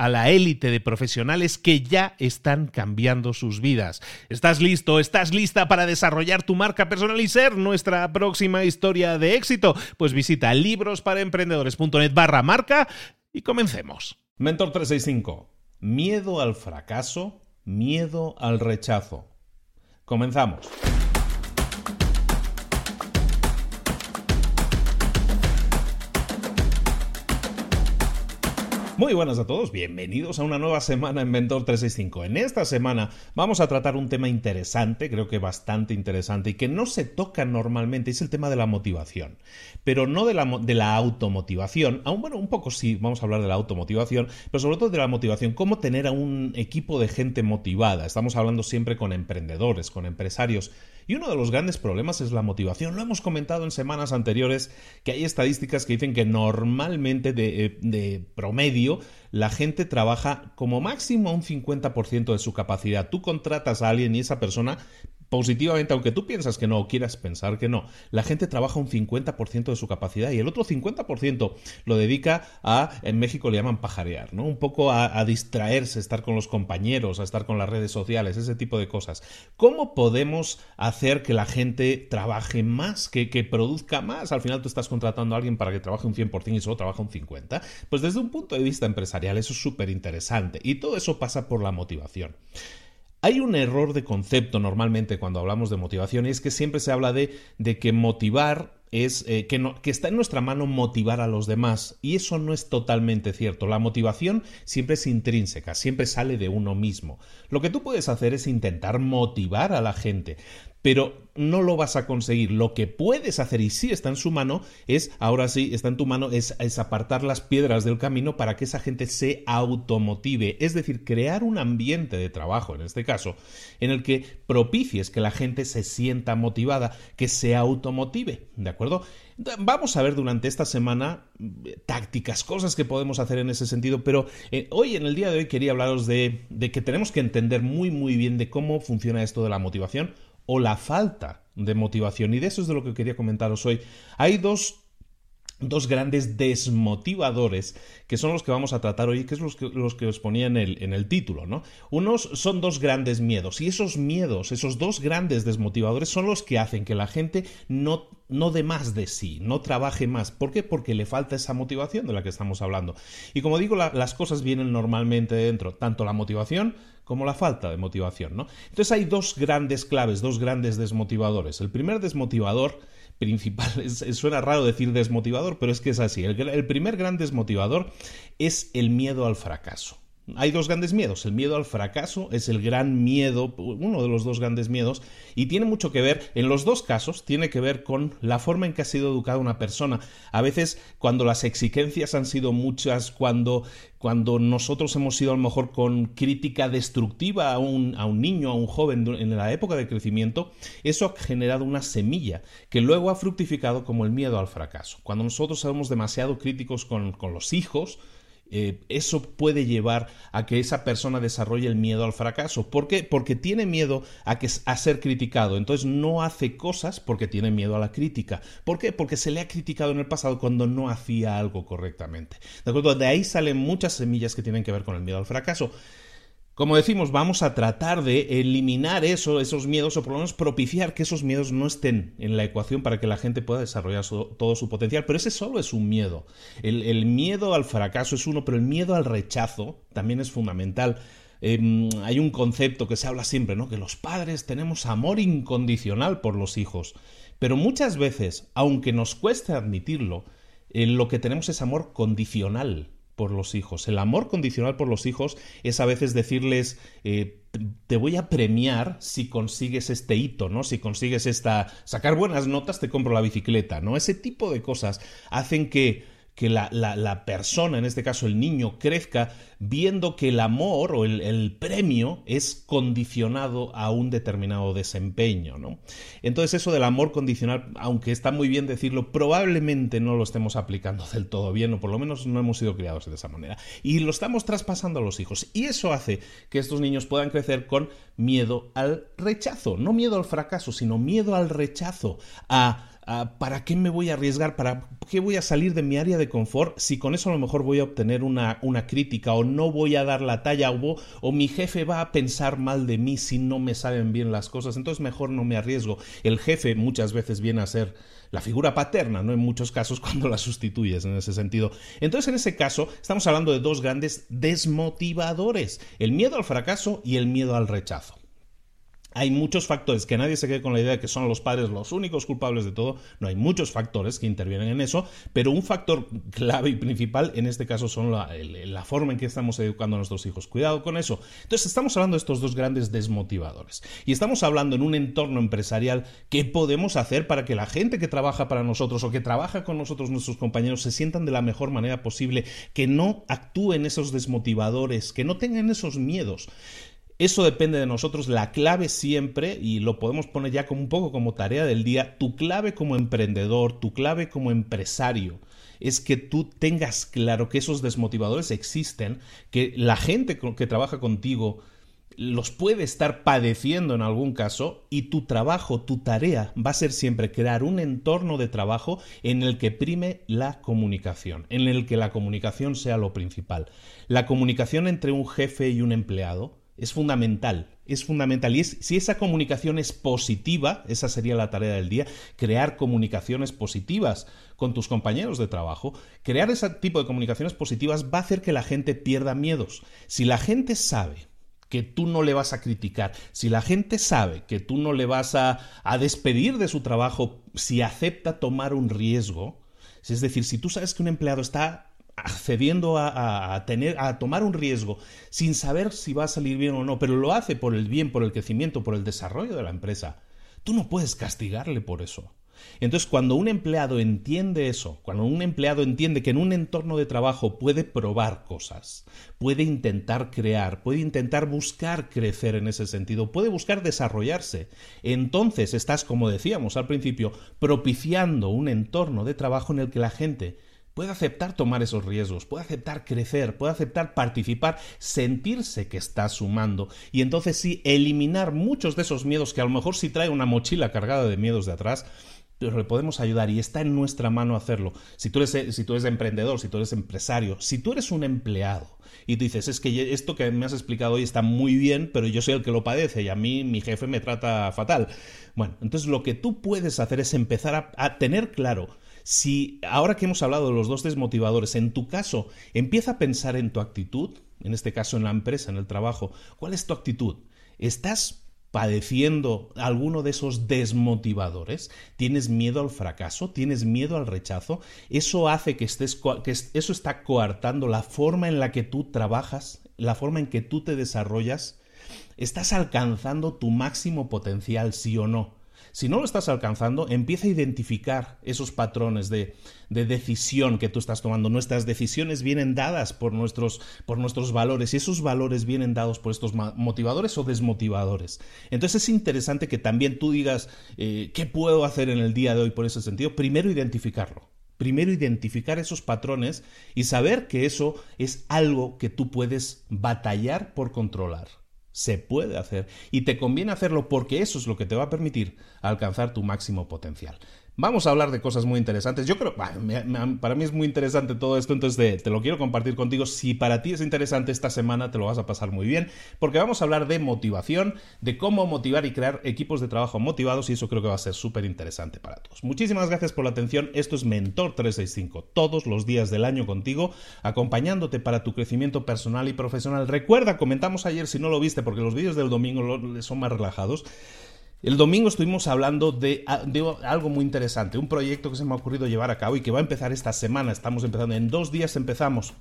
a la élite de profesionales que ya están cambiando sus vidas. ¿Estás listo? ¿Estás lista para desarrollar tu marca personal y ser nuestra próxima historia de éxito? Pues visita librosparaemprendedores.net barra marca y comencemos. Mentor 365. Miedo al fracaso, miedo al rechazo. Comenzamos. Muy buenas a todos, bienvenidos a una nueva semana en Mentor 365. En esta semana vamos a tratar un tema interesante, creo que bastante interesante y que no se toca normalmente, es el tema de la motivación. Pero no de la, de la automotivación, aún bueno, un poco sí, vamos a hablar de la automotivación, pero sobre todo de la motivación, cómo tener a un equipo de gente motivada. Estamos hablando siempre con emprendedores, con empresarios y uno de los grandes problemas es la motivación. Lo hemos comentado en semanas anteriores que hay estadísticas que dicen que normalmente de, eh, de promedio la gente trabaja como máximo un 50% de su capacidad. Tú contratas a alguien y esa persona positivamente, aunque tú piensas que no o quieras pensar que no, la gente trabaja un 50% de su capacidad y el otro 50% lo dedica a, en México le llaman pajarear, ¿no? Un poco a, distraerse, estar con los compañeros, a estar con las redes sociales, ese tipo de cosas. ¿Cómo podemos hacer que la gente trabaje más, que, que produzca más? Al final tú estás contratando a alguien para que trabaje un 100% y solo trabaja un 50%. Pues desde un punto de vista empresarial eso es súper interesante y todo eso pasa por la motivación. Hay un error de concepto normalmente cuando hablamos de motivación y es que siempre se habla de, que motivar es eh, que está en nuestra mano motivar a los demás y eso no es totalmente cierto. La motivación siempre es intrínseca, siempre sale de uno mismo. Lo que tú puedes hacer es intentar motivar a la gente pero no lo vas a conseguir. Lo que puedes hacer, y sí está en su mano, es, ahora sí, está en tu mano, es, apartar las piedras del camino para que esa gente se automotive. Es decir, crear un ambiente de trabajo, en este caso, en el que propicies que la gente se sienta motivada, que se automotive, ¿de acuerdo? Vamos a ver durante esta semana eh, tácticas, cosas que podemos hacer en ese sentido, pero eh, hoy, en el día de hoy, quería hablaros de, de que tenemos que entender muy, muy bien de cómo funciona esto de la motivación o la falta de motivación. Y de eso es de lo que quería comentaros hoy. Hay dos dos grandes desmotivadores que son los que vamos a tratar hoy, que es los que, los que os ponía en el, en el título, ¿no? Unos son dos grandes miedos y esos miedos, esos dos grandes desmotivadores son los que hacen que la gente no, no dé más de sí, no trabaje más. ¿Por qué? Porque le falta esa motivación de la que estamos hablando. Y como digo, las cosas vienen normalmente dentro, tanto la motivación como la falta de motivación, ¿no? Entonces hay dos grandes claves, dos grandes desmotivadores. El primer desmotivador principal, suena raro decir desmotivador, pero es que es así. El, el primer gran desmotivador es el miedo al fracaso. Hay dos grandes miedos. El miedo al fracaso es el gran miedo, uno de los dos grandes miedos, y tiene mucho que ver, en los dos casos, tiene que ver con la forma en que ha sido educada una persona. A veces, cuando las exigencias han sido muchas, cuando, cuando nosotros hemos sido a lo mejor con crítica destructiva a un, a un niño, a un joven en la época de crecimiento, eso ha generado una semilla que luego ha fructificado como el miedo al fracaso. Cuando nosotros somos demasiado críticos con, con los hijos, eh, eso puede llevar a que esa persona desarrolle el miedo al fracaso. ¿Por qué? Porque tiene miedo a, que, a ser criticado. Entonces no hace cosas porque tiene miedo a la crítica. ¿Por qué? Porque se le ha criticado en el pasado cuando no hacía algo correctamente. ¿De acuerdo? De ahí salen muchas semillas que tienen que ver con el miedo al fracaso. Como decimos, vamos a tratar de eliminar eso, esos miedos o por lo menos propiciar que esos miedos no estén en la ecuación para que la gente pueda desarrollar todo su potencial. Pero ese solo es un miedo. El, miedo al fracaso es uno, pero el miedo al rechazo también es fundamental. Em, hay un concepto que se habla siempre, ¿no? Que los padres tenemos amor incondicional por los hijos. Pero muchas veces, aunque nos cueste admitirlo, eh, lo que tenemos es amor condicional por los hijos. El amor condicional por los hijos es a veces decirles eh, te voy a premiar si consigues este hito, ¿no? Si consigues esta sacar buenas notas te compro la bicicleta, ¿no? Ese tipo de cosas hacen que que la, la, persona, en este caso el niño, crezca viendo que el amor o el, premio es condicionado a un determinado desempeño. ¿no? Entonces eso del amor condicional, aunque está muy bien decirlo, probablemente no lo estemos aplicando del todo bien, o por lo menos no hemos sido criados de esa manera. Y lo estamos traspasando a los hijos. Y eso hace que estos niños puedan crecer con miedo al rechazo, no miedo al fracaso, sino miedo al rechazo, a ¿para qué me voy a arriesgar? ¿Para qué voy a salir de mi área de confort si con eso a lo mejor voy a obtener una, una crítica o no voy a dar la talla o, o mi jefe va a pensar mal de mí si no me saben bien las cosas? Entonces mejor no me arriesgo. El jefe muchas veces viene a ser la figura paterna, ¿no? En muchos casos cuando la sustituyes en ese sentido. Entonces, en ese caso, estamos hablando de dos grandes desmotivadores, el miedo al fracaso y el miedo al rechazo. Hay muchos factores, que nadie se quede con la idea de que son los padres los únicos culpables de todo, no hay muchos factores que intervienen en eso, pero un factor clave y principal en este caso son la, forma en que estamos educando a nuestros hijos. Cuidado con eso. Entonces estamos hablando de estos dos grandes desmotivadores y estamos hablando en un entorno empresarial qué podemos hacer para que la gente que trabaja para nosotros o que trabaja con nosotros, nuestros compañeros, se sientan de la mejor manera posible, que no actúen esos desmotivadores, que no tengan esos miedos. Eso depende de nosotros. La clave siempre, y lo podemos poner ya como un poco como tarea del día, tu clave como emprendedor, tu clave como empresario, es que tú tengas claro que esos desmotivadores existen, que la gente que trabaja contigo los puede estar padeciendo en algún caso y tu trabajo, tu tarea va a ser siempre crear un entorno de trabajo en el que prime la comunicación, en el que la comunicación sea lo principal. La comunicación entre un jefe y un empleado es fundamental, es fundamental. Y si esa comunicación es positiva, esa sería la tarea del día, crear comunicaciones positivas con tus compañeros de trabajo, crear ese tipo de comunicaciones positivas va a hacer que la gente pierda miedos. Si la gente sabe que tú no le vas a criticar, si la gente sabe que tú no le vas a, a despedir de su trabajo si acepta tomar un riesgo, es decir, si tú sabes que un empleado está accediendo a, tener, a tomar un riesgo sin saber si va a salir bien o no, pero lo hace por el bien, por el crecimiento, por el desarrollo de la empresa, tú no puedes castigarle por eso. Entonces, cuando un empleado entiende eso, cuando un empleado entiende que en un entorno de trabajo puede probar cosas, puede intentar crear, puede intentar buscar crecer en ese sentido, puede buscar desarrollarse, entonces estás, como decíamos al principio, propiciando un entorno de trabajo en el que la gente puede aceptar tomar esos riesgos, puede aceptar crecer, puede aceptar participar, sentirse que está sumando y entonces sí eliminar muchos de esos miedos que a lo mejor sí trae una mochila cargada de miedos de atrás, pero le podemos ayudar y está en nuestra mano hacerlo. Si tú eres, si tú eres emprendedor, si tú eres empresario, si tú eres un empleado y tú dices, es que esto que me has explicado hoy está muy bien, pero yo soy el que lo padece y a mí mi jefe me trata fatal. Bueno, entonces lo que tú puedes hacer es empezar a tener claro si ahora que hemos hablado de los dos desmotivadores, en tu caso, empieza a pensar en tu actitud, en este caso en la empresa, en el trabajo, ¿cuál es tu actitud? ¿Estás padeciendo alguno de esos desmotivadores, tienes miedo al fracaso, tienes miedo al rechazo, eso hace que estés que eso está coartando la forma en la que tú trabajas, la forma en que tú te desarrollas, estás alcanzando tu máximo potencial sí o no. Si no lo estás alcanzando, empieza a identificar esos patrones de, decisión que tú estás tomando. Nuestras decisiones vienen dadas por nuestros, por nuestros valores y esos valores vienen dados por estos motivadores o desmotivadores. Entonces es interesante que también tú digas, eh, ¿qué puedo hacer en el día de hoy por ese sentido? Primero identificarlo. Primero identificar esos patrones y saber que eso es algo que tú puedes batallar por controlar. Se puede hacer y te conviene hacerlo porque eso es lo que te va a permitir alcanzar tu máximo potencial. Vamos a hablar de cosas muy interesantes. Yo creo, para mí es muy interesante todo esto, entonces te lo quiero compartir contigo. Si para ti es interesante esta semana, te lo vas a pasar muy bien, porque vamos a hablar de motivación, de cómo motivar y crear equipos de trabajo motivados, y eso creo que va a ser súper interesante para todos. Muchísimas gracias por la atención. Esto es Mentor 365, todos los días del año contigo, acompañándote para tu crecimiento personal y profesional. Recuerda, comentamos ayer si no lo viste, porque los vídeos del domingo son más relajados. El domingo estuvimos hablando de, algo muy interesante, un proyecto que se me ha ocurrido llevar a cabo y que va a empezar esta semana. Estamos empezando, en dos días empezamos.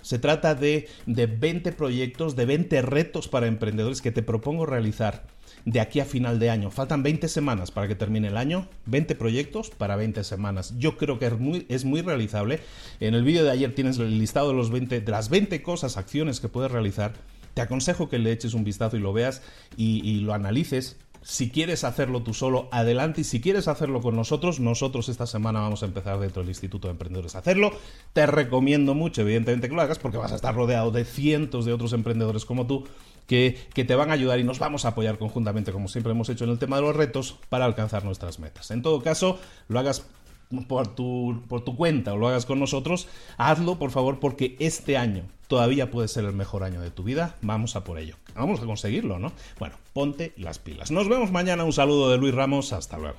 Se trata de, de 20 proyectos, de 20 retos para emprendedores que te propongo realizar de aquí a final de año. Faltan 20 semanas para que termine el año, 20 proyectos para 20 semanas. Yo creo que es muy, realizable. En el vídeo de ayer tienes el listado de, los 20, de las 20 cosas, acciones que puedes realizar. Te aconsejo que le eches un vistazo y lo veas y lo analices si quieres hacerlo tú solo, adelante. Y si quieres hacerlo con nosotros, nosotros esta semana vamos a empezar dentro del Instituto de Emprendedores a hacerlo. Te recomiendo mucho, evidentemente, que lo hagas porque vas a estar rodeado de cientos de otros emprendedores como tú que, que, te van a ayudar y nos vamos a apoyar conjuntamente, como siempre hemos hecho en el tema de los retos, para alcanzar nuestras metas. En todo caso, lo hagas por tu, por tu cuenta o lo hagas con nosotros, hazlo por favor porque este año todavía puede ser el mejor año de tu vida. Vamos a por ello. Vamos a conseguirlo, ¿no? Bueno, ponte las pilas. Nos vemos mañana. Un saludo de Luis Ramos. Hasta luego.